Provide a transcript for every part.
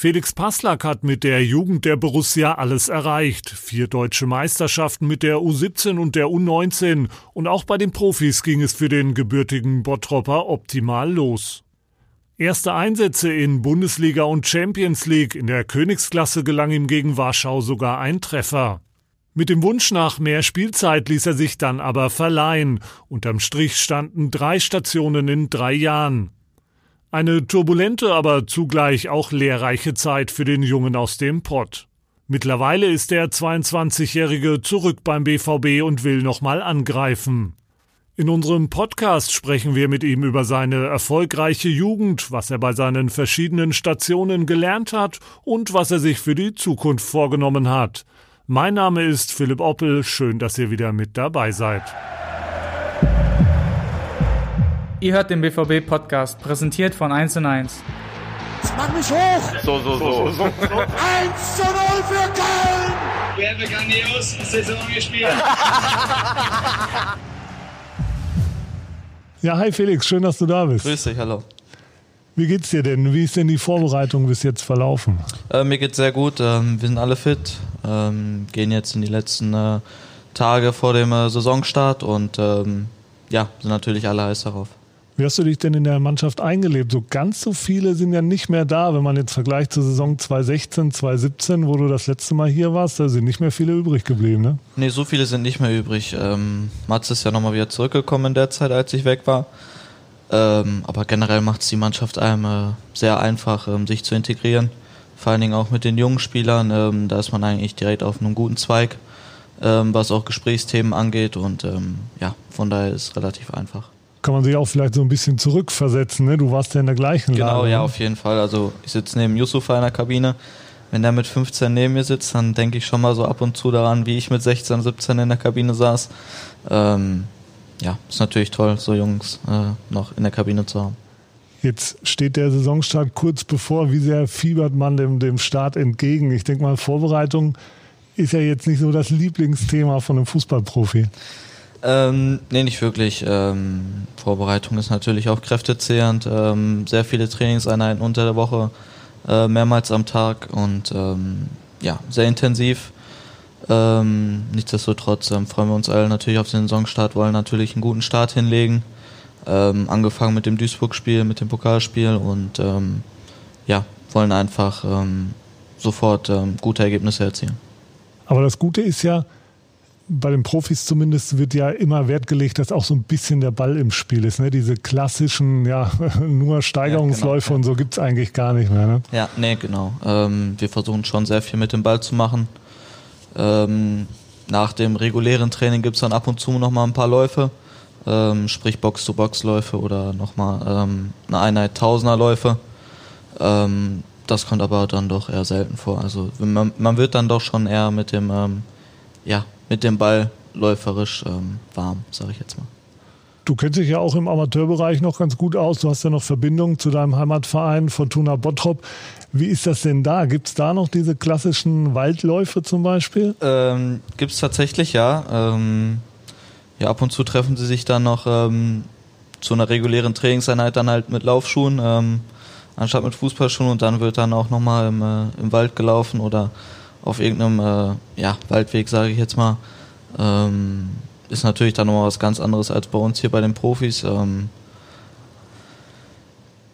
Felix Passlack hat mit der Jugend der Borussia alles erreicht. Vier deutsche Meisterschaften mit der U17 und der U19 und auch bei den Profis ging es für den gebürtigen Bottropper optimal los. Erste Einsätze in Bundesliga und Champions League in der Königsklasse gelang ihm gegen Warschau sogar ein Treffer. Mit dem Wunsch nach mehr Spielzeit ließ er sich dann aber verleihen. Unterm Strich standen drei Stationen in drei Jahren. Eine turbulente, aber zugleich auch lehrreiche Zeit für den Jungen aus dem Pott. Mittlerweile ist der 22-Jährige zurück beim BVB und will nochmal angreifen. In unserem Podcast sprechen wir mit ihm über seine erfolgreiche Jugend, was er bei seinen verschiedenen Stationen gelernt hat und was er sich für die Zukunft vorgenommen hat. Mein Name ist Philipp Oppel, schön, dass ihr wieder mit dabei seid. Ihr hört den BVB-Podcast, präsentiert von 1 und 1. Jetzt mach mich hoch! So, so, so. 1 zu 0 für Köln! Wir haben grandios Saison gespielt. ja, hi Felix, schön, dass du da bist. Grüß dich, hallo. Wie geht's dir denn? Wie ist denn die Vorbereitung bis jetzt verlaufen? Äh, mir geht's sehr gut. Ähm, wir sind alle fit, ähm, gehen jetzt in die letzten äh, Tage vor dem äh, Saisonstart und ähm, ja, sind natürlich alle heiß darauf. Wie hast du dich denn in der Mannschaft eingelebt? So ganz so viele sind ja nicht mehr da, wenn man jetzt vergleicht zur Saison 2016, 2017, wo du das letzte Mal hier warst, da sind nicht mehr viele übrig geblieben, ne? Nee, so viele sind nicht mehr übrig. Ähm, Mats ist ja nochmal wieder zurückgekommen in der Zeit, als ich weg war. Ähm, aber generell macht es die Mannschaft einem äh, sehr einfach, ähm, sich zu integrieren. Vor allen Dingen auch mit den jungen Spielern. Ähm, da ist man eigentlich direkt auf einem guten Zweig, ähm, was auch Gesprächsthemen angeht. Und ähm, ja, von daher ist es relativ einfach kann man sich auch vielleicht so ein bisschen zurückversetzen. Ne? Du warst ja in der gleichen genau, Lage. Genau, ja, ne? auf jeden Fall. Also ich sitze neben Yusufa in der Kabine. Wenn der mit 15 neben mir sitzt, dann denke ich schon mal so ab und zu daran, wie ich mit 16, 17 in der Kabine saß. Ähm, ja, ist natürlich toll, so Jungs äh, noch in der Kabine zu haben. Jetzt steht der Saisonstart kurz bevor. Wie sehr fiebert man dem, dem Start entgegen? Ich denke mal, Vorbereitung ist ja jetzt nicht so das Lieblingsthema von einem Fußballprofi. Ähm, nee, nicht wirklich. Ähm, Vorbereitung ist natürlich auch kräftezehrend. Ähm, sehr viele Trainingseinheiten unter der Woche, äh, mehrmals am Tag und ähm, ja, sehr intensiv. Ähm, nichtsdestotrotz ähm, freuen wir uns alle natürlich auf den Saisonstart, wollen natürlich einen guten Start hinlegen. Ähm, angefangen mit dem Duisburg-Spiel, mit dem Pokalspiel und ja, wollen einfach sofort gute Ergebnisse erzielen. Aber das Gute ist ja, bei den Profis zumindest wird ja immer Wert gelegt, dass auch so ein bisschen der Ball im Spiel ist. Ne? Diese klassischen, ja, nur Steigerungsläufe ja, genau, und so gibt es eigentlich gar nicht mehr. Ne? Ja, nee, genau. Ähm, wir versuchen schon sehr viel mit dem Ball zu machen. Ähm, nach dem regulären Training gibt es dann ab und zu nochmal ein paar Läufe, ähm, sprich Box-to-Box-Läufe oder nochmal ähm, eine Einheit Tausenderläufe. Ähm, das kommt aber dann doch eher selten vor. Also man, man wird dann doch schon eher mit dem ähm, ja, mit dem Ball läuferisch ähm, warm, sage ich jetzt mal. Du kennst dich ja auch im Amateurbereich noch ganz gut aus. Du hast ja noch Verbindungen zu deinem Heimatverein Fortuna Bottrop. Wie ist das denn da? Gibt es da noch diese klassischen Waldläufe zum Beispiel? Ähm, Gibt es tatsächlich, ja. Ähm, ja, ab und zu treffen sie sich dann noch ähm, zu einer regulären Trainingseinheit dann halt mit Laufschuhen, ähm, anstatt mit Fußballschuhen und dann wird dann auch nochmal im, äh, im Wald gelaufen oder auf irgendeinem äh, ja, Waldweg, sage ich jetzt mal. Ähm, ist natürlich dann nochmal was ganz anderes als bei uns hier bei den Profis. Ähm,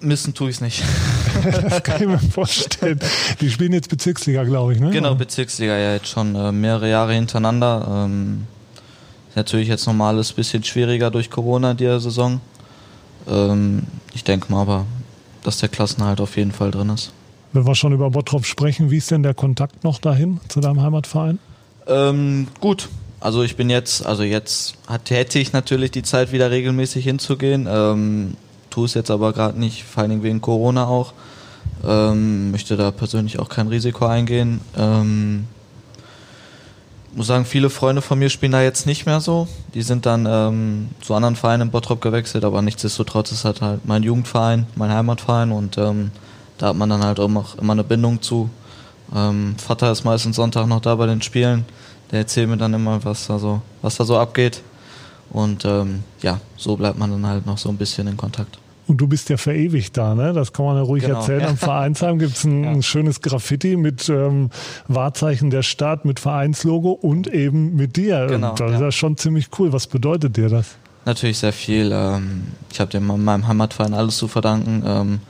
missen tue ich es nicht. das kann ich mir vorstellen. Die spielen jetzt Bezirksliga, glaube ich, ne? Genau, Bezirksliga, ja, jetzt schon äh, mehrere Jahre hintereinander. Ähm, ist natürlich jetzt nochmal alles ein bisschen schwieriger durch Corona, die Saison. Ähm, ich denke mal aber, dass der Klassenhalt auf jeden Fall drin ist. Wenn wir schon über Bottrop sprechen, wie ist denn der Kontakt noch dahin zu deinem Heimatverein? Ähm, gut. Also ich bin jetzt, also jetzt hätte ich natürlich die Zeit wieder regelmäßig hinzugehen. Ähm, tue es jetzt aber gerade nicht, vor allen Dingen wegen Corona auch. Ähm, möchte da persönlich auch kein Risiko eingehen. Ähm, muss sagen, viele Freunde von mir spielen da jetzt nicht mehr so. Die sind dann ähm, zu anderen Vereinen in Bottrop gewechselt, aber nichtsdestotrotz ist halt halt mein Jugendverein, mein Heimatverein und ähm, da hat man dann halt auch immer eine Bindung zu. Ähm, Vater ist meistens Sonntag noch da bei den Spielen. Der erzählt mir dann immer, was da so, was da so abgeht. Und ähm, ja, so bleibt man dann halt noch so ein bisschen in Kontakt. Und du bist ja verewigt da, ne? Das kann man ja ruhig Genau, erzählen. ja. Am Vereinsheim gibt's ein, Ja. ein schönes Graffiti mit ähm, Wahrzeichen der Stadt, mit Vereinslogo und eben mit dir. Genau, Und das ist ja. ja schon ziemlich cool. Was bedeutet dir das? Natürlich sehr viel. Ähm, ich habe dem meinem Heimatverein alles zu verdanken.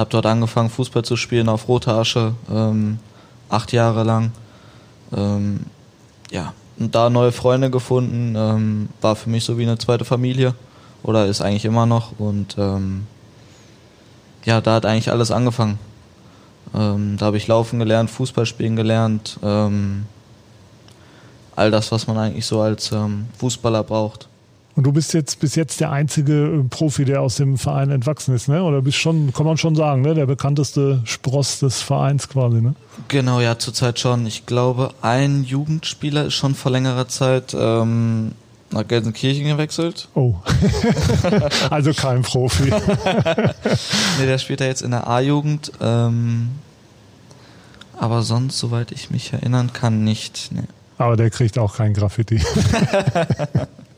Habe dort angefangen, Fußball zu spielen auf Rote Asche, ähm, acht Jahre lang. Ähm, ja, und da neue Freunde gefunden, ähm, war für mich so wie eine zweite Familie oder ist eigentlich immer noch. Und ähm, ja, da hat eigentlich alles angefangen. Ähm, da habe ich laufen gelernt, Fußball spielen gelernt, ähm, all das, was man eigentlich so als Fußballer braucht. Und du bist jetzt bis jetzt der einzige äh, Profi, der aus dem Verein entwachsen ist, ne? Oder bist schon, kann man schon sagen, ne? Der bekannteste Spross des Vereins quasi, ne? Genau, ja, zurzeit schon. Ich glaube, ein Jugendspieler ist schon vor längerer Zeit ähm, nach Gelsenkirchen gewechselt. Oh. also kein Profi. Nee, der spielt ja jetzt in der A-Jugend. Ähm, aber sonst, soweit ich mich erinnern kann, nicht. Nee. Aber der kriegt auch kein Graffiti.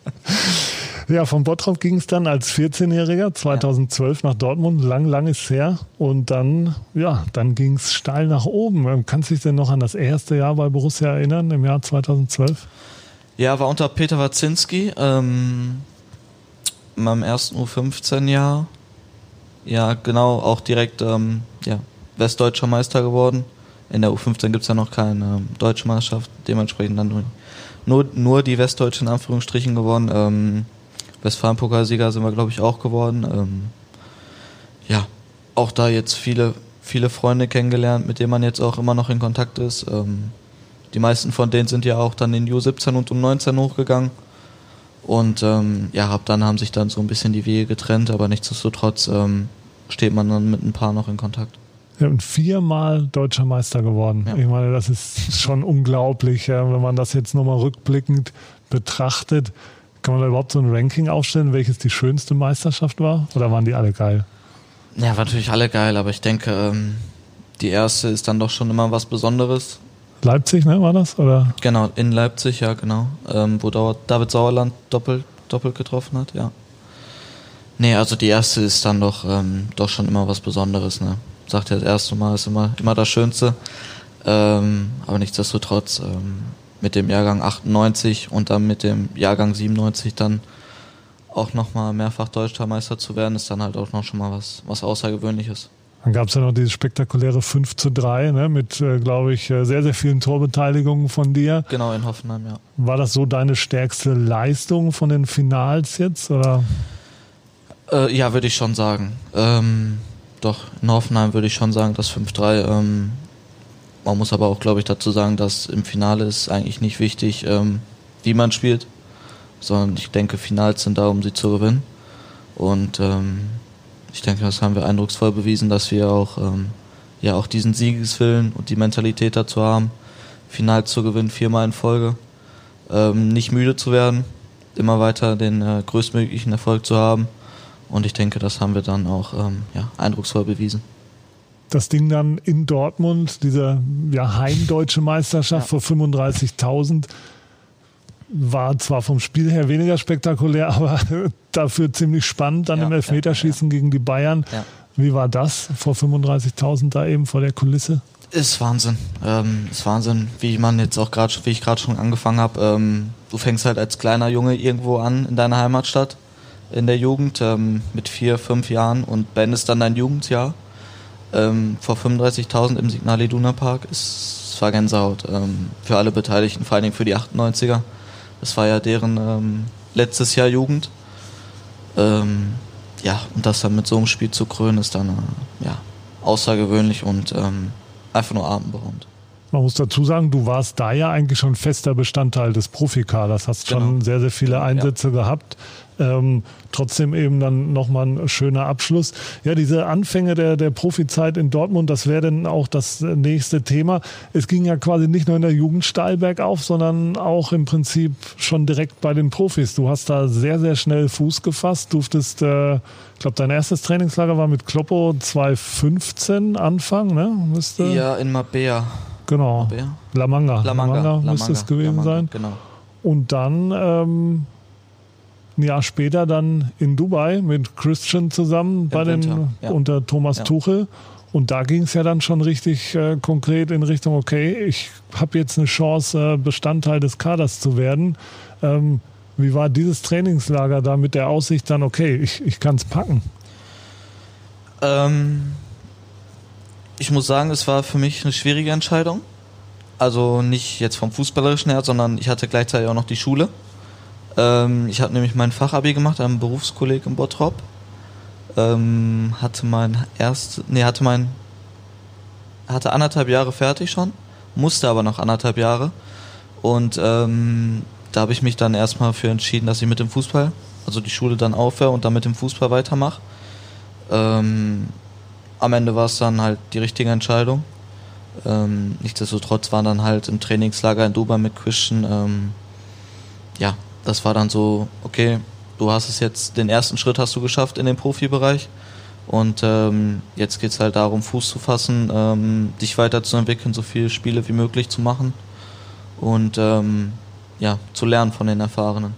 ja, von Bottrop ging es dann als 14-Jähriger 2012 nach Dortmund. Lang, lang ist her. Und dann, ja, dann ging es steil nach oben. Ähm, Kannst du dich denn noch an das erste Jahr bei Borussia erinnern, im Jahr 2012? Ja, war unter Peter Wazinski, ähm, in meinem ersten U15-Jahr. Ja, genau, auch direkt ähm, ja, westdeutscher Meister geworden. In der U15 gibt's ja noch keine ähm, deutsche Meisterschaft, dementsprechend dann nur, nur, nur die westdeutschen in Anführungsstrichen gewonnen. Ähm, Westfalen-Pokalsieger sind wir, glaube ich, auch geworden. Ähm, ja, auch da jetzt viele, viele Freunde kennengelernt, mit denen man jetzt auch immer noch in Kontakt ist. Ähm, die meisten von denen sind ja auch dann in U17 und U19 hochgegangen. Und ähm, ja, ab dann haben sich dann so ein bisschen die Wege getrennt, aber nichtsdestotrotz ähm, steht man dann mit ein paar noch in Kontakt. Und viermal deutscher Meister geworden. Ja. Ich meine, das ist schon unglaublich, ja, wenn man das jetzt nochmal rückblickend betrachtet. Kann man da überhaupt so ein Ranking aufstellen, welches die schönste Meisterschaft war? Oder waren die alle geil? Ja, war natürlich alle geil, aber ich denke, ähm, die erste ist dann doch schon immer was Besonderes. Leipzig, ne, war das? Oder? Genau, in Leipzig, ja genau, ähm, wo David Sauerland doppelt, doppelt getroffen hat, ja. Nee, also die erste ist dann doch, ähm, doch schon immer was Besonderes, ne. Sagt ja, das erste Mal ist immer, immer das Schönste. Ähm, aber nichtsdestotrotz, ähm, mit dem Jahrgang 98 und dann mit dem Jahrgang 97 dann auch nochmal mehrfach Deutscher Meister zu werden, ist dann halt auch noch schon mal was, was Außergewöhnliches. Dann gab es ja noch dieses spektakuläre 5 zu 3, ne, mit, äh, glaube ich, äh, sehr, sehr vielen Torbeteiligungen von dir. Genau, in Hoffenheim, ja. War das so deine stärkste Leistung von den Finals jetzt? Oder? Äh, ja, würde ich schon sagen. Ähm, doch, in Hoffenheim würde ich schon sagen, das 5-3. Ähm, man muss aber auch, glaube ich, dazu sagen, dass im Finale ist eigentlich nicht wichtig, ähm, wie man spielt, sondern ich denke, Finals sind da, um sie zu gewinnen. Und ähm, ich denke, das haben wir eindrucksvoll bewiesen, dass wir auch, ähm, ja, auch diesen Siegeswillen und die Mentalität dazu haben, Final zu gewinnen, viermal in Folge. Ähm, nicht müde zu werden, immer weiter den äh, größtmöglichen Erfolg zu haben. Und ich denke, das haben wir dann auch ähm, ja, eindrucksvoll bewiesen. Das Ding dann in Dortmund, diese ja, heimdeutsche Meisterschaft vor 35.000, war zwar vom Spiel her weniger spektakulär, aber dafür ziemlich spannend dann Ja, im Elfmeterschießen gegen die Bayern. Ja. Wie war das vor 35.000 da eben vor der Kulisse? Ist Wahnsinn. Ähm, ist Wahnsinn, wie man jetzt auch gerade, wie ich gerade schon angefangen habe. Ähm, du fängst halt als kleiner Junge irgendwo an in deiner Heimatstadt in der Jugend ähm, mit vier, fünf Jahren und beendest dann dein Jugendjahr ähm, vor 35.000 im Signal Iduna Park. Es war Gänsehaut ähm, für alle Beteiligten, vor allen Dingen für die 98er. Das war ja deren ähm, letztes Jahr Jugend. Ähm, ja, und das dann mit so einem Spiel zu krönen, ist dann äh, ja, außergewöhnlich und ähm, einfach nur atemberaubend. Man muss dazu sagen, du warst da ja eigentlich schon fester Bestandteil des Profikaders, hast schon Genau. sehr, sehr viele Einsätze gehabt. Ähm, trotzdem eben dann nochmal ein schöner Abschluss. Ja, diese Anfänge der, der Profizeit in Dortmund, das wäre dann auch das nächste Thema. Es ging ja quasi nicht nur in der Jugend steil bergauf, sondern auch im Prinzip schon direkt bei den Profis. Du hast da sehr, sehr schnell Fuß gefasst, durftest, äh, ich glaube, dein erstes Trainingslager war mit Kloppo 2015 Anfang, ne? Müsste, Ja, in Mabea. Genau. Mabea? La Manga. La Manga. La Manga La müsste es gewesen Manga, sein. Genau. Und dann ähm, ein Jahr später dann in Dubai mit Christian zusammen bei den, ja. unter Thomas Ja. Tuchel. Und da ging es ja dann schon richtig äh, konkret in Richtung, okay, ich habe jetzt eine Chance, äh, Bestandteil des Kaders zu werden. Ähm, wie war dieses Trainingslager da mit der Aussicht dann, okay, ich, ich kann es packen? Ähm, ich muss sagen, es war für mich eine schwierige Entscheidung. Also nicht jetzt vom Fußballerischen her, sondern ich hatte gleichzeitig auch noch die Schule. Ähm, ich habe nämlich mein Fachabi gemacht am Berufskolleg in Bottrop. Ähm, hatte mein erst, nee, hatte mein, hatte anderthalb Jahre fertig schon, musste aber noch anderthalb Jahre. Und ähm, da habe ich mich dann erstmal für entschieden, dass ich mit dem Fußball, also die Schule dann aufhöre und dann mit dem Fußball weitermache. Ähm, am Ende war es dann halt die richtige Entscheidung. Ähm, nichtsdestotrotz waren dann halt im Trainingslager in Dubai mit Christian, ähm, ja, das war dann so, okay, du hast es jetzt, den ersten Schritt hast du geschafft in den Profibereich und ähm, jetzt geht's halt darum, Fuß zu fassen, ähm, dich weiterzuentwickeln, so viele Spiele wie möglich zu machen und ähm, ja, zu lernen von den Erfahrenen.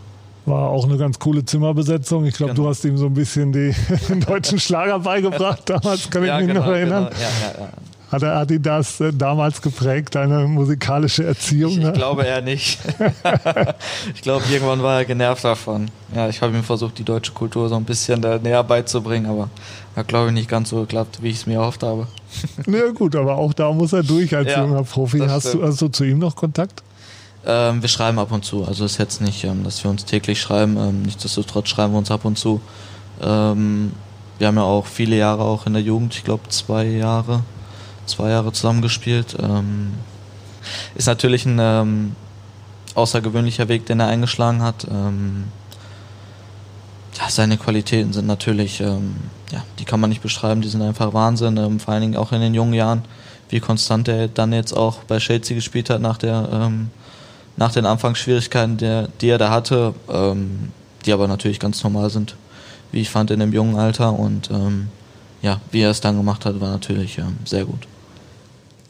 War auch eine ganz coole Zimmerbesetzung. Ich glaube, Genau. du hast ihm so ein bisschen die, den deutschen Schlager beigebracht damals, kann ich mich noch erinnern. Genau. Ja, ja, ja. Hat, er, das äh, damals geprägt, deine musikalische Erziehung? Ich, ne? ich glaube eher nicht. ich glaube, irgendwann war er genervt davon. Ja, ich habe ihm versucht, die deutsche Kultur so ein bisschen da näher beizubringen, aber hat, glaube ich, nicht ganz so geklappt, wie ich es mir erhofft habe. Ja gut, aber auch da muss er durch als Ja, junger Profi. Hast du, hast du zu ihm noch Kontakt? Ähm, wir schreiben ab und zu. Also es ist jetzt nicht, ähm, dass wir uns täglich schreiben. Ähm, nichtsdestotrotz schreiben wir uns ab und zu. Ähm, wir haben ja auch viele Jahre auch in der Jugend, ich glaube zwei Jahre, zwei Jahre zusammengespielt. Ähm, ist natürlich ein ähm, außergewöhnlicher Weg, den er eingeschlagen hat. Ähm, ja, seine Qualitäten sind natürlich, ähm, ja, die kann man nicht beschreiben, die sind einfach Wahnsinn. Ähm, vor allen Dingen auch in den jungen Jahren, wie konstant er dann jetzt auch bei Chelsea gespielt hat nach der ähm, nach den Anfangsschwierigkeiten, der, die er da hatte, ähm, die aber natürlich ganz normal sind, wie ich fand in dem jungen Alter und ähm, ja, wie er es dann gemacht hat, war natürlich ähm, sehr gut.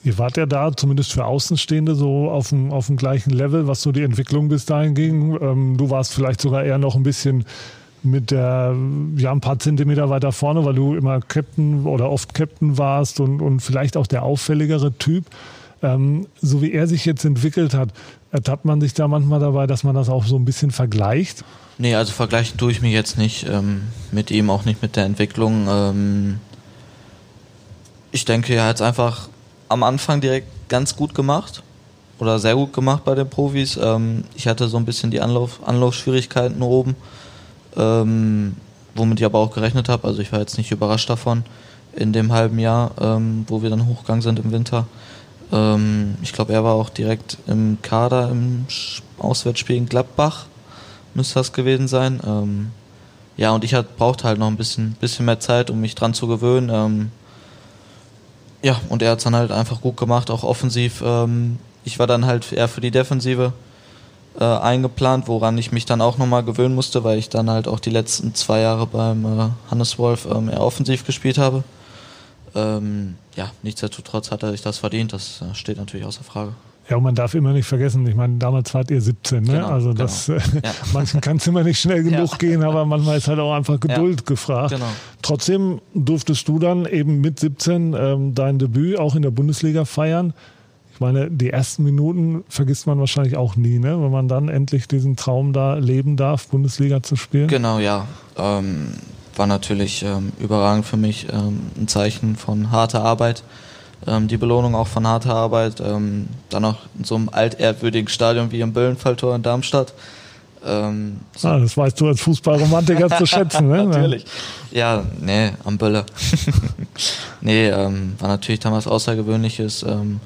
Ihr wart ja da, zumindest für Außenstehende, so auf dem, auf dem gleichen Level, was so die Entwicklung bis dahin ging. Ähm, du warst vielleicht sogar eher noch ein bisschen mit der, ja, ein paar Zentimeter weiter vorne, weil du immer Captain oder oft Captain warst und, und vielleicht auch der auffälligere Typ. Ähm, so wie er sich jetzt entwickelt hat, ertappt man sich da manchmal dabei, dass man das auch so ein bisschen vergleicht? Nee, also vergleichen tue ich mich jetzt nicht ähm, mit ihm, auch nicht mit der Entwicklung. Ähm, ich denke, er hat es einfach am Anfang direkt ganz gut gemacht oder sehr gut gemacht bei den Profis. Ähm, ich hatte so ein bisschen die Anlauf, Anlaufschwierigkeiten oben, ähm, womit ich aber auch gerechnet habe. Also ich war jetzt nicht überrascht davon in dem halben Jahr, ähm, wo wir dann hochgegangen sind im Winter. Ähm, ich glaube, er war auch direkt im Kader im Auswärtsspiel in Gladbach, müsste das gewesen sein. Ähm, ja, und ich brauchte halt noch ein bisschen, bisschen mehr Zeit, um mich dran zu gewöhnen. Ja, und er hat es dann halt einfach gut gemacht, auch offensiv. Ähm, ich war dann halt eher für die Defensive äh, eingeplant, woran ich mich dann auch nochmal gewöhnen musste, weil ich dann halt auch die letzten zwei Jahre beim äh, Hannes Wolf ähm, eher offensiv gespielt habe. Ähm, ja, nichtsdestotrotz hat er sich das verdient, das äh, steht natürlich außer Frage. Ja, und man darf immer nicht vergessen, ich meine, damals wart ihr 17, ne? Genau, also genau. das, äh, Ja. manchen kann es immer nicht schnell genug Ja. gehen, aber manchmal ist halt auch einfach Geduld gefragt. Genau. Trotzdem durftest du dann eben mit 17 ähm, dein Debüt auch in der Bundesliga feiern. Ich meine, die ersten Minuten vergisst man wahrscheinlich auch nie, ne? wenn man dann endlich diesen Traum da leben darf, Bundesliga zu spielen. Genau, ja. Ähm, war natürlich ähm, überragend für mich, ähm, ein Zeichen von harter Arbeit. Ähm, die Belohnung auch von harter Arbeit. Ähm, dann noch in so einem altehrwürdigen Stadion wie im Böllenfalltor in Darmstadt. Ähm, so- Ah, das weißt du als Fußballromantiker zu schätzen. Ne? natürlich. Ja, nee, am Bölle. nee, ähm, war natürlich damals Außergewöhnliches, ähm,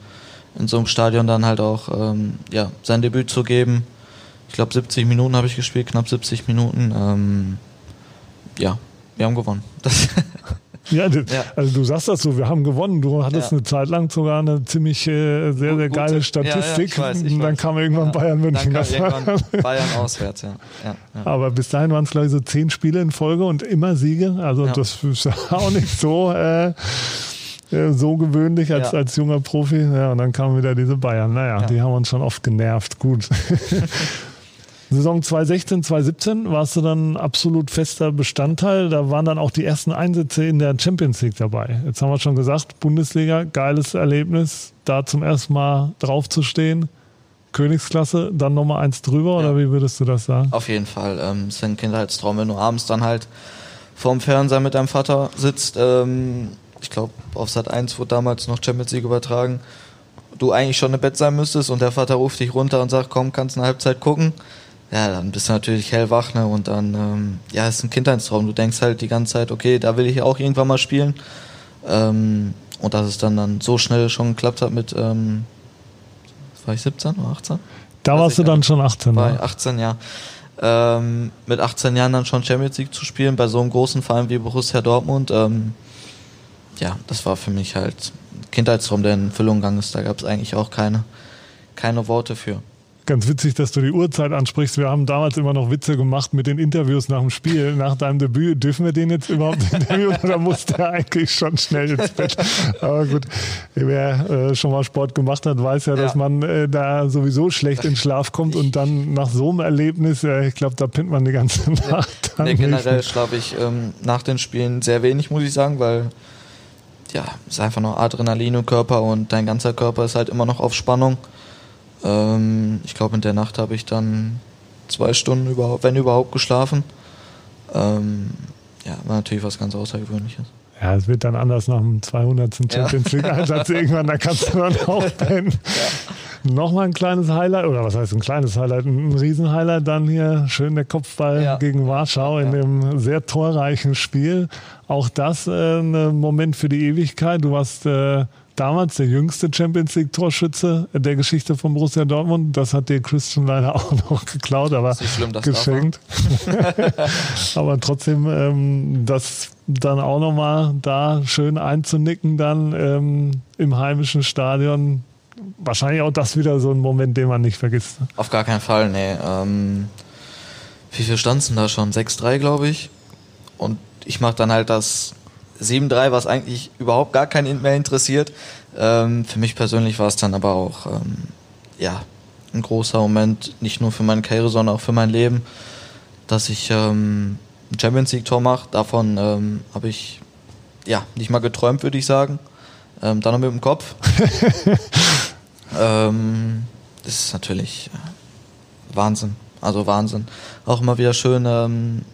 in so einem Stadion dann halt auch ähm, ja, sein Debüt zu geben. Ich glaube 70 Minuten habe ich gespielt, knapp 70 Minuten. Ähm, ja, wir haben gewonnen. Ja, das, Ja. also du sagst das so, wir haben gewonnen. Du hattest Ja. eine Zeit lang sogar eine ziemlich äh, sehr, sehr Gute- geile Statistik. ich weiß, ich und dann weiß. kam irgendwann Bayern München. Dann kam irgendwann Bayern auswärts, ja. Aber bis dahin waren es, glaube ich, so zehn Spiele in Folge und immer Siege. Also das ist auch nicht so, äh, äh, so gewöhnlich als, Ja. als junger Profi. Ja, und dann kamen wieder diese Bayern. Naja, Ja. die haben uns schon oft genervt. Gut. Saison 2016, 2017 warst du dann absolut fester Bestandteil. Da waren dann auch die ersten Einsätze in der Champions League dabei. Jetzt haben wir schon gesagt, Bundesliga, geiles Erlebnis, da zum ersten Mal drauf zu stehen. Königsklasse, dann nochmal eins drüber ja. oder wie würdest du das sagen? Auf jeden Fall. Ähm, es ist ein Kindheitstraum, wenn du abends dann halt vorm Fernseher mit deinem Vater sitzt. Ähm, ich glaube, auf Sat 1 wurde damals noch Champions League übertragen. Du eigentlich schon im Bett sein müsstest und der Vater ruft dich runter und sagt, komm, kannst eine Halbzeit gucken. Ja, dann bist du natürlich hellwach, ne? Und dann, ähm, ja, ist ein Kindheitstraum. Du denkst halt die ganze Zeit, okay, da will ich auch irgendwann mal spielen. Ähm, und dass es dann, dann so schnell schon geklappt hat mit, ähm, war ich 17 oder 18? Da Weiß warst du dann schon 18, War ne? 18, ja. Ähm, mit 18 Jahren dann schon Champions League zu spielen bei so einem großen Verein wie Borussia Dortmund, ähm, ja, das war für mich halt Kindheitstraum, der in Füllung gegangen ist. Da gab es eigentlich auch keine, keine Worte für. Ganz witzig, dass du die Uhrzeit ansprichst. Wir haben damals immer noch Witze gemacht mit den Interviews nach dem Spiel, nach deinem Debüt. Dürfen wir den jetzt überhaupt interviewen oder muss der eigentlich schon schnell ins Bett? Aber gut, wer äh, schon mal Sport gemacht hat, weiß ja, ja. dass man äh, da sowieso schlecht in Schlaf kommt und dann nach so einem Erlebnis, äh, ich glaube, da pinnt man die ganze Nacht. Nee, generell schlafe ich ähm, nach den Spielen sehr wenig, muss ich sagen, weil ja, es ist einfach noch Adrenalin im Körper und dein ganzer Körper ist halt immer noch auf Spannung. Ähm, ich glaube, in der Nacht habe ich dann zwei Stunden, überhaupt, wenn überhaupt, geschlafen. Ähm, ja, war natürlich was ganz Außergewöhnliches. Ja, es wird dann anders nach dem 200. Champions League Einsatz irgendwann, da kannst du dann auch pennen. Ja. Nochmal ein kleines Highlight, oder was heißt ein kleines Highlight, ein Riesenhighlight dann hier, schön der Kopfball ja. gegen Warschau in dem sehr torreichen Spiel. Auch das äh, ein Moment für die Ewigkeit. Du warst äh, damals der jüngste Champions League Torschütze der Geschichte von Borussia Dortmund. Das hat dir Christian leider auch noch geklaut, aber schlimm, geschenkt. aber trotzdem, ähm, das dann auch nochmal da schön einzunicken dann ähm, im heimischen Stadion. Wahrscheinlich auch das wieder so ein Moment, den man nicht vergisst. Auf gar keinen Fall, nee. Ähm, wie viel stand da schon? 6-3, glaube ich. Und ich mache dann halt das 7-3, was eigentlich überhaupt gar keinen mehr interessiert. Ähm, für mich persönlich war es dann aber auch ähm, ja, ein großer Moment, nicht nur für meine Karriere, sondern auch für mein Leben, dass ich ähm, ein Champions League-Tor mache. Davon ähm, habe ich ja nicht mal geträumt, würde ich sagen. Ähm, dann noch mit dem Kopf. ähm, das ist natürlich äh, Wahnsinn. Also Wahnsinn. Auch immer wieder schön,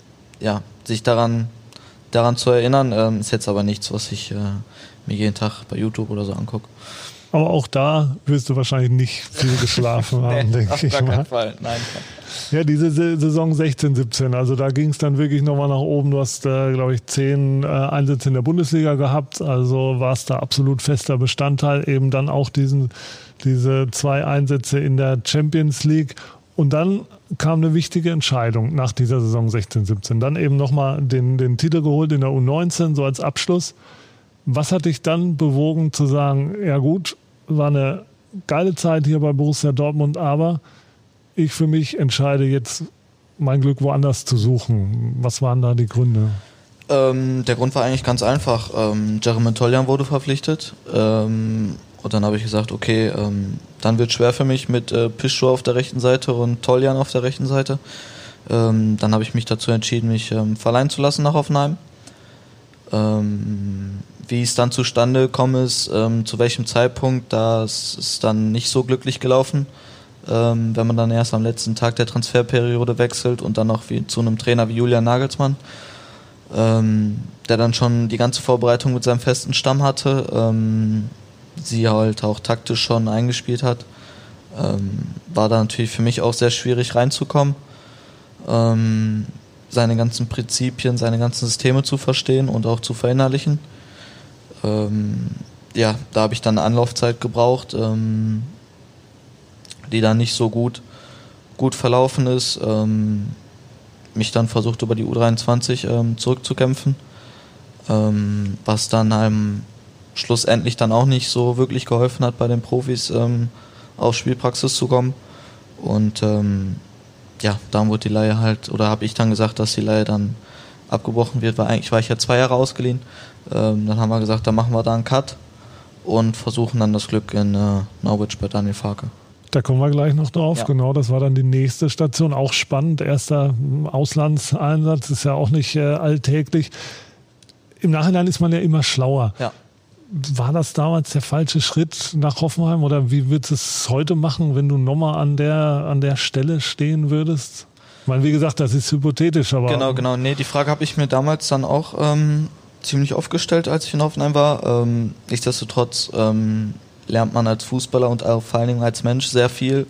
ja, sich daran daran zu erinnern. Ähm, ist jetzt aber nichts, was ich äh, mir jeden Tag bei YouTube oder so angucke. Aber auch da wirst du wahrscheinlich nicht viel geschlafen haben, nee, denke ich mal. Fall. Nein. Ja, diese Saison 16, 17, also da ging es dann wirklich nochmal nach oben. Du hast, äh, glaube ich, zehn äh, Einsätze in der Bundesliga gehabt, also warst da absolut fester Bestandteil. Eben dann auch diesen, diese zwei Einsätze in der Champions League. Und dann kam eine wichtige Entscheidung nach dieser Saison 16, 17. Dann eben nochmal den, den Titel geholt in der U19, so als Abschluss. Was hat dich dann bewogen zu sagen, ja gut, war eine geile Zeit hier bei Borussia Dortmund, aber ich für mich entscheide jetzt mein Glück woanders zu suchen. Was waren da die Gründe? Ähm, der Grund war eigentlich ganz einfach. Ähm, Jeremy Toljan wurde verpflichtet. Ähm, und dann habe ich gesagt, okay, ähm, dann wird schwer für mich mit äh, Pischo auf der rechten Seite und Toljan auf der rechten Seite. Ähm, dann habe ich mich dazu entschieden, mich ähm, verleihen zu lassen nach Hoffenheim. Ähm, wie es dann zustande gekommen ist, ähm, zu welchem Zeitpunkt, das ist dann nicht so glücklich gelaufen. Ähm, wenn man dann erst am letzten Tag der Transferperiode wechselt und dann noch wie, zu einem Trainer wie Julian Nagelsmann, der dann schon die ganze Vorbereitung mit seinem festen Stamm hatte sie halt auch taktisch schon eingespielt hat, ähm, war da natürlich für mich auch sehr schwierig reinzukommen, ähm, seine ganzen Prinzipien, seine ganzen Systeme zu verstehen und auch zu verinnerlichen. Ähm, ja, da habe ich dann Anlaufzeit gebraucht, ähm, die dann nicht so gut, gut verlaufen ist. Ähm, mich dann versucht über die U23 ähm, zurückzukämpfen, was dann einem schlussendlich dann auch nicht so wirklich geholfen hat, bei den Profis ähm, auf Spielpraxis zu kommen. Und ähm, ja, dann wurde die Leihe halt, oder habe ich dann gesagt, dass die Leihe dann abgebrochen wird, weil eigentlich war ich ja zwei Jahre ausgeliehen. Ähm, dann haben wir gesagt, dann machen wir da einen Cut und versuchen dann das Glück in äh, Norwich bei Daniel Farke. Da kommen wir gleich noch drauf. Ja. Genau, das war dann die nächste Station. Auch spannend. Erster Auslandseinsatz ist ja auch nicht äh, alltäglich. Im Nachhinein ist man ja immer schlauer. Ja. War das damals der falsche Schritt nach Hoffenheim oder wie würdest du es heute machen, wenn du nochmal an der, an der Stelle stehen würdest? Ich meine, wie gesagt, das ist hypothetisch, aber. Genau, genau. Nee, die Frage habe ich mir damals dann auch ähm, ziemlich oft gestellt, als ich in Hoffenheim war. Ähm, nichtsdestotrotz ähm, lernt man als Fußballer und auch vor allen Dingen als Mensch sehr viel.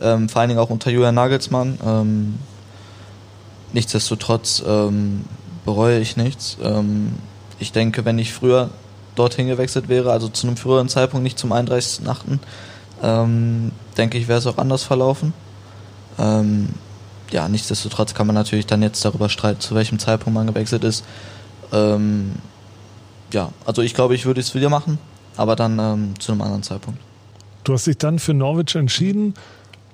Ähm, vor allen Dingen auch unter Julian Nagelsmann. Ähm, nichtsdestotrotz ähm, bereue ich nichts. Ich denke, wenn ich früher dorthin gewechselt wäre, also zu einem früheren Zeitpunkt, nicht zum 31.8., ähm, denke ich, wäre es auch anders verlaufen. Ähm, ja, nichtsdestotrotz kann man natürlich dann jetzt darüber streiten, zu welchem Zeitpunkt man gewechselt ist. Ähm, ja, also ich glaube, ich würde es wieder machen, aber dann ähm, zu einem anderen Zeitpunkt. Du hast dich dann für Norwich entschieden.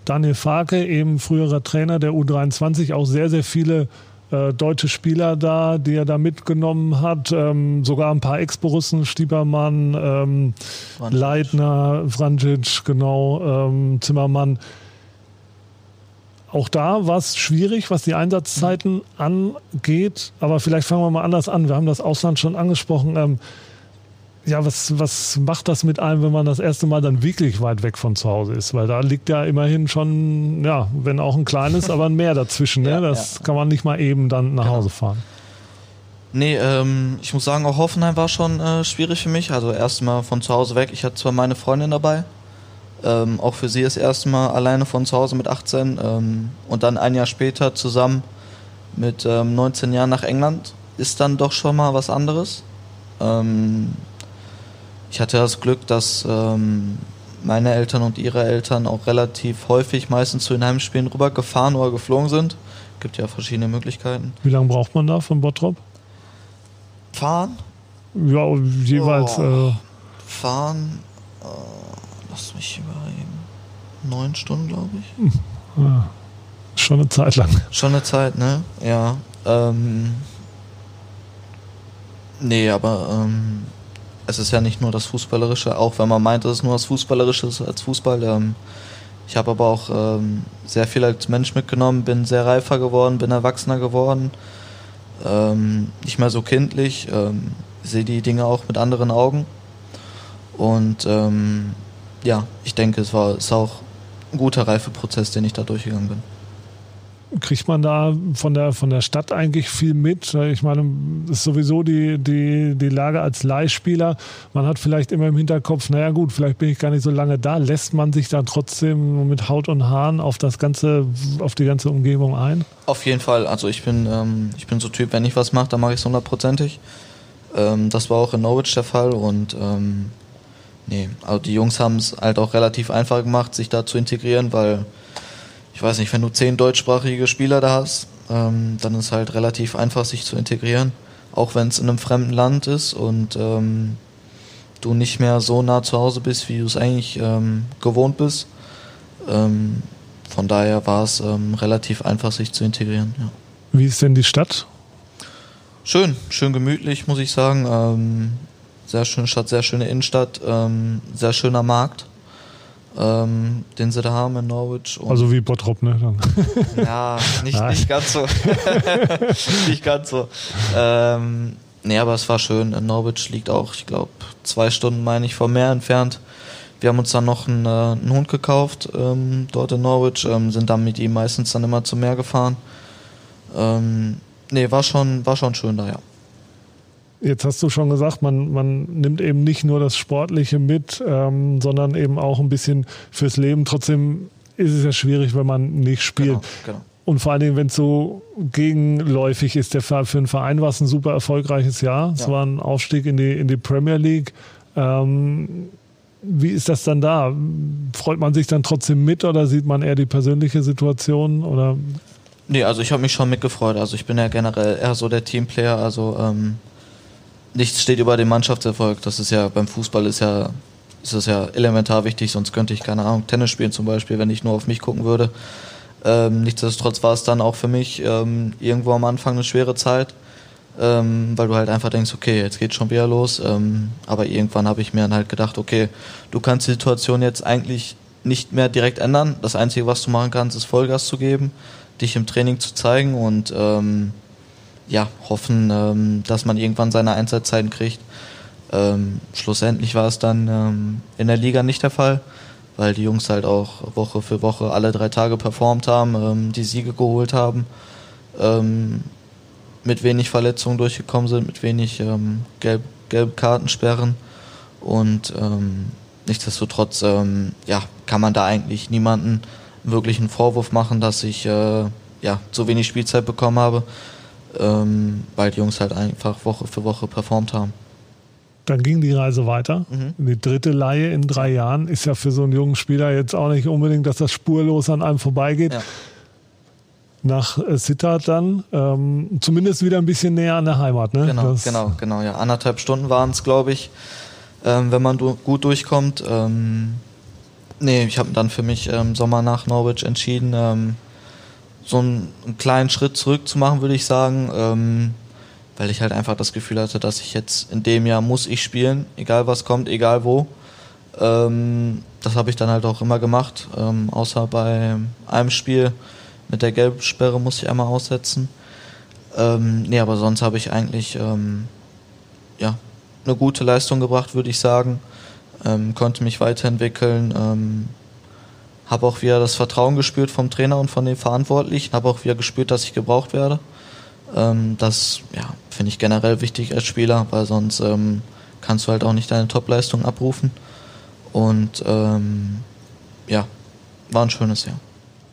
Daniel Farke, eben früherer Trainer der U23, auch sehr, sehr viele äh, deutsche Spieler da, die er da mitgenommen hat. Ähm, sogar ein paar Ex-Borussen, Stiebermann, ähm, Leitner, Franjic, genau, ähm, Zimmermann. Auch da war es schwierig, was die Einsatzzeiten angeht. Aber vielleicht fangen wir mal anders an. Wir haben das Ausland schon angesprochen. Ähm, ja, was, was macht das mit einem, wenn man das erste Mal dann wirklich weit weg von zu Hause ist? Weil da liegt ja immerhin schon, ja, wenn auch ein kleines, aber ein Meer dazwischen. Ne? Ja, das ja. kann man nicht mal eben dann nach genau. Hause fahren. Nee, ähm, ich muss sagen, auch Hoffenheim war schon äh, schwierig für mich. Also erstmal von zu Hause weg. Ich hatte zwar meine Freundin dabei, ähm, auch für sie das erste Mal alleine von zu Hause mit 18 ähm, und dann ein Jahr später zusammen mit ähm, 19 Jahren nach England ist dann doch schon mal was anderes. Ich hatte das Glück, dass ähm, meine Eltern und ihre Eltern auch relativ häufig meistens zu den Heimspielen rübergefahren oder geflogen sind. Gibt ja verschiedene Möglichkeiten. Wie lange braucht man da von Bottrop? Fahren? Ja, jeweils. Oh, äh fahren. Äh, lass mich überlegen, neun Stunden, glaube ich. Ja, hm. schon eine Zeit lang. Schon eine Zeit, ne? Ja. Ähm, nee, aber ähm, es ist ja nicht nur das Fußballerische, auch wenn man meint, dass es nur das Fußballerische ist als Fußball. Ähm, ich habe aber auch ähm, sehr viel als Mensch mitgenommen, bin sehr reifer geworden, bin erwachsener geworden, ähm, nicht mehr so kindlich, ähm, sehe die Dinge auch mit anderen Augen und ähm, ja, ich denke, es war ist auch ein guter Reifeprozess, den ich da durchgegangen bin. Kriegt man da von der, von der Stadt eigentlich viel mit? Ich meine, das ist sowieso die, die, die Lage als Leihspieler. Man hat vielleicht immer im Hinterkopf, naja gut, vielleicht bin ich gar nicht so lange da. Lässt man sich dann trotzdem mit Haut und Haaren auf das ganze, auf die ganze Umgebung ein? Auf jeden Fall. Also ich bin, ähm, ich bin so Typ, wenn ich was mache, dann mache ich es hundertprozentig. Ähm, das war auch in Norwich der Fall und ähm, Nee, also die Jungs haben es halt auch relativ einfach gemacht, sich da zu integrieren, weil ich weiß nicht, wenn du zehn deutschsprachige Spieler da hast, ähm, dann ist halt relativ einfach, sich zu integrieren, auch wenn es in einem fremden Land ist und ähm, du nicht mehr so nah zu Hause bist, wie du es eigentlich ähm, gewohnt bist. Ähm, von daher war es ähm, relativ einfach, sich zu integrieren. Ja. Wie ist denn die Stadt? Schön, schön gemütlich, muss ich sagen. Ähm, sehr schöne Stadt, sehr schöne Innenstadt, sehr schöner Markt, ähm, den sie da haben in Norwich. Also wie Bottrop, ne? ja, nicht, nicht ganz so. nicht ganz so. Ähm, nee, aber es war schön. In Norwich liegt auch, ich glaube, zwei Stunden, meine ich, vom Meer entfernt. Wir haben uns dann noch einen, äh, einen Hund gekauft ähm, dort in Norwich, ähm, sind dann mit ihm meistens dann immer zum Meer gefahren. Ähm, nee, war schon, war schon schön da, ja. Jetzt hast du schon gesagt, man, man nimmt eben nicht nur das Sportliche mit, ähm, sondern eben auch ein bisschen fürs Leben. Trotzdem ist es ja schwierig, wenn man nicht spielt. Genau, genau. Und vor allen Dingen, wenn es so gegenläufig ist, der für einen Verein war es ein super erfolgreiches Jahr. Es war ein Aufstieg in die, in die Premier League. Ähm, wie ist das dann da? Freut man sich dann trotzdem mit oder sieht man eher die persönliche Situation? Oder? Nee, also ich habe mich schon mitgefreut. Also ich bin ja generell eher so der Teamplayer. Also ähm, nichts steht über dem Mannschaftserfolg. Das ist ja beim Fußball ist ja ist das ja elementar wichtig, sonst könnte ich keine Ahnung Tennis spielen zum Beispiel, wenn ich nur auf mich gucken würde. Ähm, nichtsdestotrotz war es dann auch für mich ähm, irgendwo am Anfang eine schwere Zeit, ähm, weil du halt einfach denkst, okay, jetzt geht schon wieder los. Ähm, aber irgendwann habe ich mir dann halt gedacht, okay, du kannst die Situation jetzt eigentlich nicht mehr direkt ändern. Das Einzige, was du machen kannst, ist Vollgas zu geben, dich im Training zu zeigen und ähm, ja, hoffen, ähm, dass man irgendwann seine Einsatzzeiten kriegt. Ähm, schlussendlich war es dann ähm, in der Liga nicht der Fall, weil die Jungs halt auch Woche für Woche alle drei Tage performt haben, ähm, die Siege geholt haben, ähm, mit wenig Verletzungen durchgekommen sind, mit wenig ähm, gelb, gelb Kartensperren und ähm, nichtsdestotrotz ja, kann man da eigentlich niemanden wirklich einen Vorwurf machen, dass ich äh, ja, zu wenig Spielzeit bekommen habe, ähm, weil die Jungs halt einfach Woche für Woche performt haben. Dann ging die Reise weiter. Mhm. Die dritte Laie in drei Jahren ist ja für so einen jungen Spieler jetzt auch nicht unbedingt, dass das spurlos an einem vorbeigeht. Ja. Nach äh, Sittard dann, ähm, zumindest wieder ein bisschen näher an der Heimat. Ne? Genau, das genau, genau. Ja, anderthalb Stunden waren es, glaube ich ähm, wenn man du gut durchkommt. Ähm, nee, ich habe dann für mich im ähm, Sommer nach Norwich entschieden, ähm, so einen, einen, kleinen Schritt zurück zu machen, würde ich sagen, ähm, weil ich halt einfach das Gefühl hatte, dass ich jetzt in dem Jahr muss ich spielen, egal was kommt, egal wo. Ähm, das habe ich dann halt auch immer gemacht, außer bei einem Spiel mit der Gelbsperre muss ich einmal aussetzen. Ähm, nee, aber sonst habe ich eigentlich ja, eine gute Leistung gebracht, würde ich sagen. Ähm, konnte mich weiterentwickeln. Habe auch wieder das Vertrauen gespürt vom Trainer und von den Verantwortlichen. Habe auch wieder gespürt, dass ich gebraucht werde. Ähm, das ja, finde ich generell wichtig als Spieler, weil sonst ähm, kannst du halt auch nicht deine Topleistung abrufen. Und ähm, ja, war ein schönes Jahr.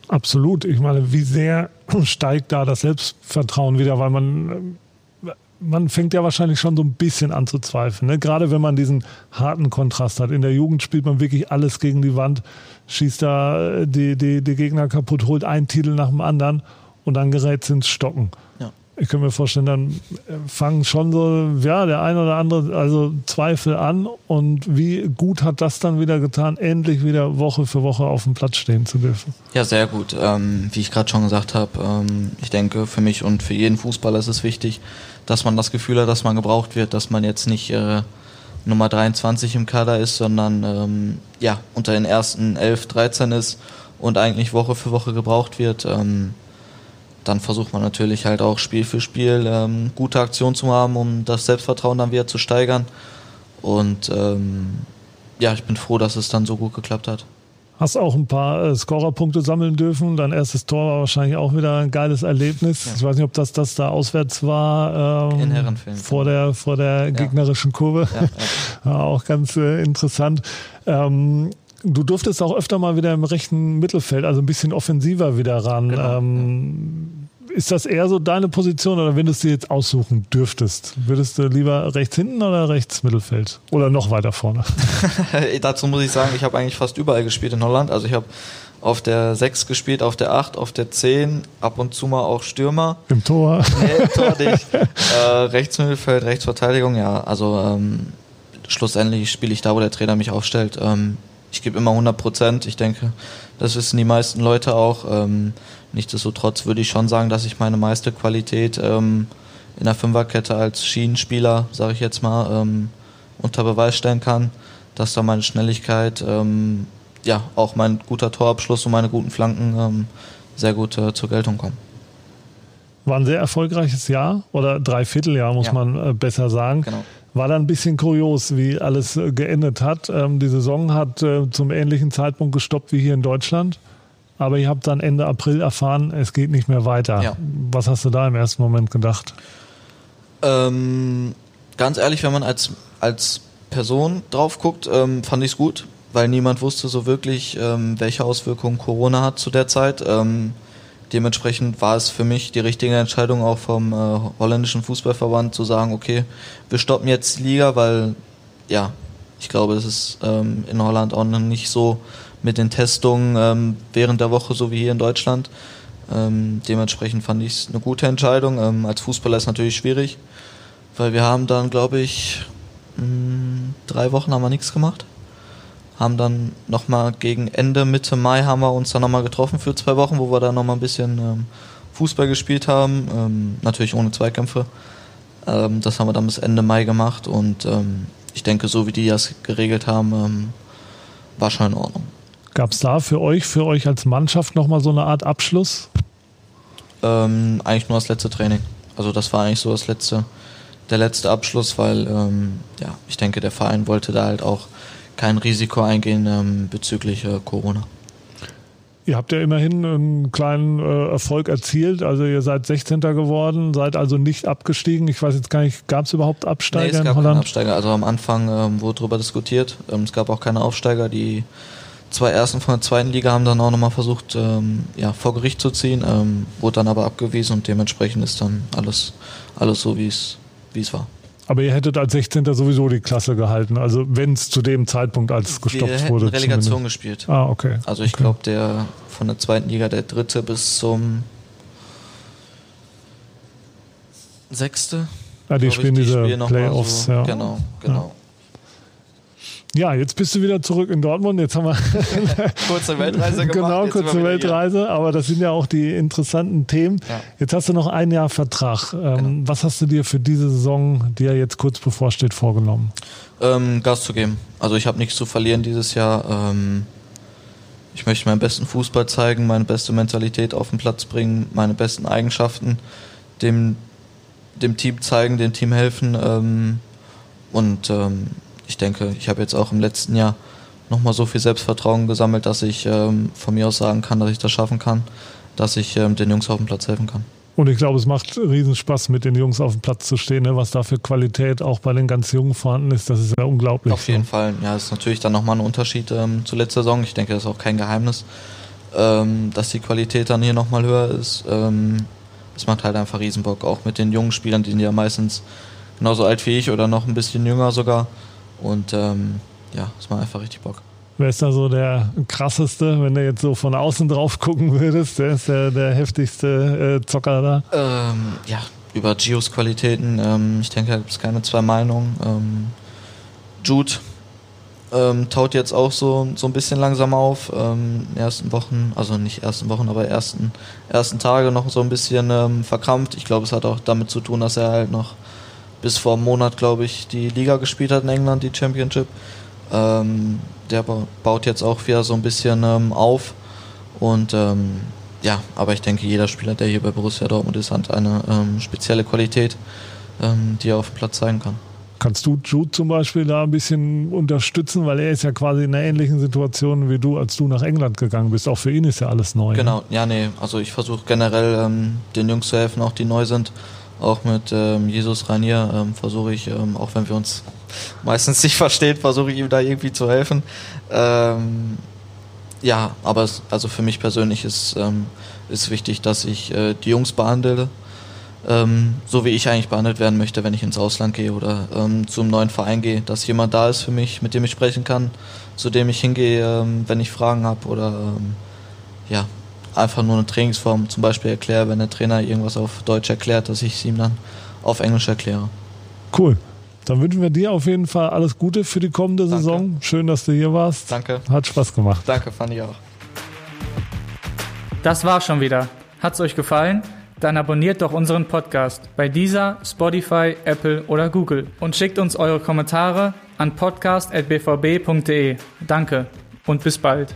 Absolut. Ich meine, wie sehr steigt da das Selbstvertrauen wieder, weil man man fängt ja wahrscheinlich schon so ein bisschen an zu zweifeln. Ne? Gerade wenn man diesen harten Kontrast hat. In der Jugend spielt man wirklich alles gegen die Wand, schießt da äh, die, die, die Gegner kaputt, holt einen Titel nach dem anderen und dann gerät es ins Stocken. Ich kann mir vorstellen, dann äh, fangen schon so, ja, der eine oder andere, also Zweifel an. Und wie gut hat das dann wieder getan, endlich wieder Woche für Woche auf dem Platz stehen zu dürfen? Ja, sehr gut. Ähm, wie ich gerade schon gesagt habe, ähm, ich denke, für mich und für jeden Fußballer ist es wichtig, dass man das Gefühl hat, dass man gebraucht wird, dass man jetzt nicht äh, Nummer 23 im Kader ist, sondern ähm, ja, unter den ersten 11, 13 ist und eigentlich Woche für Woche gebraucht wird. Dann versucht man natürlich halt auch Spiel für Spiel ähm, gute Aktionen zu haben, um das Selbstvertrauen dann wieder zu steigern. Und ähm, ja, ich bin froh, dass es dann so gut geklappt hat. Hast auch ein paar äh, Scorerpunkte sammeln dürfen. Dein erstes Tor war wahrscheinlich auch wieder ein geiles Erlebnis. Ja. Ich weiß nicht, ob das, das da auswärts war. Ähm, In Herrenfilm. Vor der, vor der ja. gegnerischen Kurve. Ja, auch ganz äh, interessant. Ähm, du durftest auch öfter mal wieder im rechten Mittelfeld, also ein bisschen offensiver wieder ran. Genau. Ähm, ist das eher so deine Position oder wenn du es dir jetzt aussuchen dürftest? Würdest du lieber rechts hinten oder rechts Mittelfeld? Oder noch weiter vorne? Dazu muss ich sagen, ich habe eigentlich fast überall gespielt in Holland. Also ich habe auf der 6 gespielt, auf der 8, auf der 10, ab und zu mal auch Stürmer. Im Tor? Nee, im Tor nicht. äh, Rechtsmittelfeld, Rechtsverteidigung, ja. Also ähm, schlussendlich spiele ich da, wo der Trainer mich aufstellt. Ähm, ich gebe immer 100 Prozent. Ich denke, das wissen die meisten Leute auch. Ähm, Nichtsdestotrotz würde ich schon sagen, dass ich meine meiste Qualität ähm, in der Fünferkette als Schienenspieler, sage ich jetzt mal, ähm, unter Beweis stellen kann, dass da meine Schnelligkeit, ähm, ja, auch mein guter Torabschluss und meine guten Flanken ähm, sehr gut äh, zur Geltung kommen. War ein sehr erfolgreiches Jahr oder Dreivierteljahr, muss ja. man äh, besser sagen. Genau. War dann ein bisschen kurios, wie alles äh, geendet hat. Ähm, die Saison hat äh, zum ähnlichen Zeitpunkt gestoppt wie hier in Deutschland aber ihr habt dann Ende April erfahren, es geht nicht mehr weiter. Ja. Was hast du da im ersten Moment gedacht? Ähm, ganz ehrlich, wenn man als, als Person drauf guckt, ähm, fand ich es gut, weil niemand wusste so wirklich, ähm, welche Auswirkungen Corona hat zu der Zeit. Ähm, dementsprechend war es für mich die richtige Entscheidung auch vom äh, holländischen Fußballverband zu sagen, okay, wir stoppen jetzt die Liga, weil ja, ich glaube, es ist ähm, in Holland auch nicht so mit den Testungen ähm, während der Woche, so wie hier in Deutschland. Ähm, dementsprechend fand ich es eine gute Entscheidung. Ähm, als Fußballer ist natürlich schwierig, weil wir haben dann, glaube ich, mh, hm, drei Wochen haben wir nichts gemacht. Haben dann nochmal gegen Ende, Mitte Mai haben wir uns dann nochmal getroffen für zwei Wochen, wo wir dann nochmal ein bisschen ähm, Fußball gespielt haben. Ähm, natürlich ohne Zweikämpfe. Ähm, das haben wir dann bis Ende Mai gemacht und ich denke, so wie die das geregelt haben, war schon in Ordnung. Gab es da für euch, für euch als Mannschaft nochmal so eine Art Abschluss? Ähm, eigentlich nur das letzte Training. Also das war eigentlich so das letzte, der letzte Abschluss, weil ähm, ja, ich denke, der Verein wollte da halt auch kein Risiko eingehen ähm, bezüglich äh, Corona. Ihr habt ja immerhin einen kleinen äh, Erfolg erzielt. Also ihr seid 16. geworden, seid also nicht abgestiegen. Ich weiß jetzt gar nicht, gab es überhaupt Absteiger nee, es in gab Holland? Keinen Absteiger. Also am Anfang ähm, wurde darüber diskutiert. Ähm, es gab auch keine Aufsteiger. Die zwei ersten von der zweiten Liga haben dann auch nochmal versucht, ähm, ja, vor Gericht zu ziehen, ähm, wurde dann aber abgewiesen und dementsprechend ist dann alles, alles so, wie es wie es war. Aber ihr hättet als 16. sowieso die Klasse gehalten, also wenn es zu dem Zeitpunkt, als es gestoppt Wir wurde. Relegation zumindest. gespielt. Ah, okay. Also ich okay. glaube, der von der zweiten Liga, der dritte bis zum sechste. Ja, die spielen ich, diese spielen Playoffs. So, ja. Genau, genau. Ja, jetzt bist du wieder zurück in Dortmund. Jetzt haben wir Kurze Weltreise gemacht. genau jetzt kurze wieder hier. Weltreise, aber das sind ja auch die interessanten Themen. Ja. Jetzt hast du noch ein Jahr Vertrag. Ähm, Genau. Was hast du dir für diese Saison, die ja jetzt kurz bevorsteht, vorgenommen? Ähm, Gas zu geben. Also ich habe nichts zu verlieren dieses Jahr. Ähm, ich möchte meinen besten Fußball zeigen, meine beste Mentalität auf den Platz bringen, meine besten Eigenschaften dem, dem Team zeigen, dem Team helfen. Ähm, und ähm, ich denke, ich habe jetzt auch im letzten Jahr nochmal so viel Selbstvertrauen gesammelt, dass ich ähm, von mir aus sagen kann, dass ich das schaffen kann, dass ich ähm, den Jungs auf dem Platz helfen kann. Und ich glaube, es macht Riesenspaß, mit den Jungs auf dem Platz zu stehen. Ne? Was da für Qualität auch bei den ganz Jungen vorhanden ist, das ist ja unglaublich. Auf jeden Fall. Ja, ist natürlich dann nochmal ein Unterschied ähm, zur letzten Saison. Ich denke, das ist auch kein Geheimnis, ähm, dass die Qualität dann hier nochmal höher ist. Ähm, es macht halt einfach Riesenbock, auch mit den jungen Spielern, die sind ja meistens genauso alt wie ich oder noch ein bisschen jünger sogar. Und ähm, ja, es macht einfach richtig Bock. Wer ist da so der krasseste, wenn du jetzt so von außen drauf gucken würdest? Der ist der, der heftigste äh, Zocker da. Ähm, ja, über Gios Qualitäten, ähm, ich denke, da gibt es keine zwei Meinungen. Ähm, Jude ähm, taut jetzt auch so, so ein bisschen langsam auf. Ähm, in den ersten Wochen, also nicht ersten Wochen, aber ersten, ersten Tage noch so ein bisschen ähm, verkrampft. Ich glaube, es hat auch damit zu tun, dass er halt noch bis vor einem Monat, glaube ich, die Liga gespielt hat in England, die Championship. Ähm, der ba- baut jetzt auch wieder so ein bisschen ähm, auf. Und ähm, ja, aber ich denke, jeder Spieler, der hier bei Borussia Dortmund ist, hat eine ähm, spezielle Qualität, ähm, die er auf dem Platz zeigen kann. Kannst du Jude zum Beispiel da ein bisschen unterstützen, weil er ist ja quasi in einer ähnlichen Situation wie du, als du nach England gegangen bist. Auch für ihn ist ja alles neu. ne? Genau, ja, nee, also ich versuche generell ähm, den Jungs zu helfen, auch die neu sind. Auch mit ähm, Jesus Rainier ähm, versuche ich, ähm, auch wenn wir uns meistens nicht verstehen, versuche ich ihm da irgendwie zu helfen. Ähm, ja, aber es, also für mich persönlich ist, ähm, ist wichtig, dass ich äh, die Jungs behandle, so wie ich eigentlich behandelt werden möchte, wenn ich ins Ausland gehe oder zum neuen Verein gehe, dass jemand da ist für mich, mit dem ich sprechen kann, zu dem ich hingehe, wenn ich Fragen habe oder ja, einfach nur eine Trainingsform zum Beispiel erkläre, wenn der Trainer irgendwas auf Deutsch erklärt, dass ich es ihm dann auf Englisch erkläre. Cool. Dann wünschen wir dir auf jeden Fall alles Gute für die kommende Danke. Saison. Schön, dass du hier warst. Danke. Hat Spaß gemacht. Danke, fand ich auch. Das war's schon wieder. Hat's euch gefallen? Dann abonniert doch unseren Podcast bei dieser, Spotify, Apple oder Google und schickt uns eure Kommentare an podcast.bvb.de. Danke und bis bald.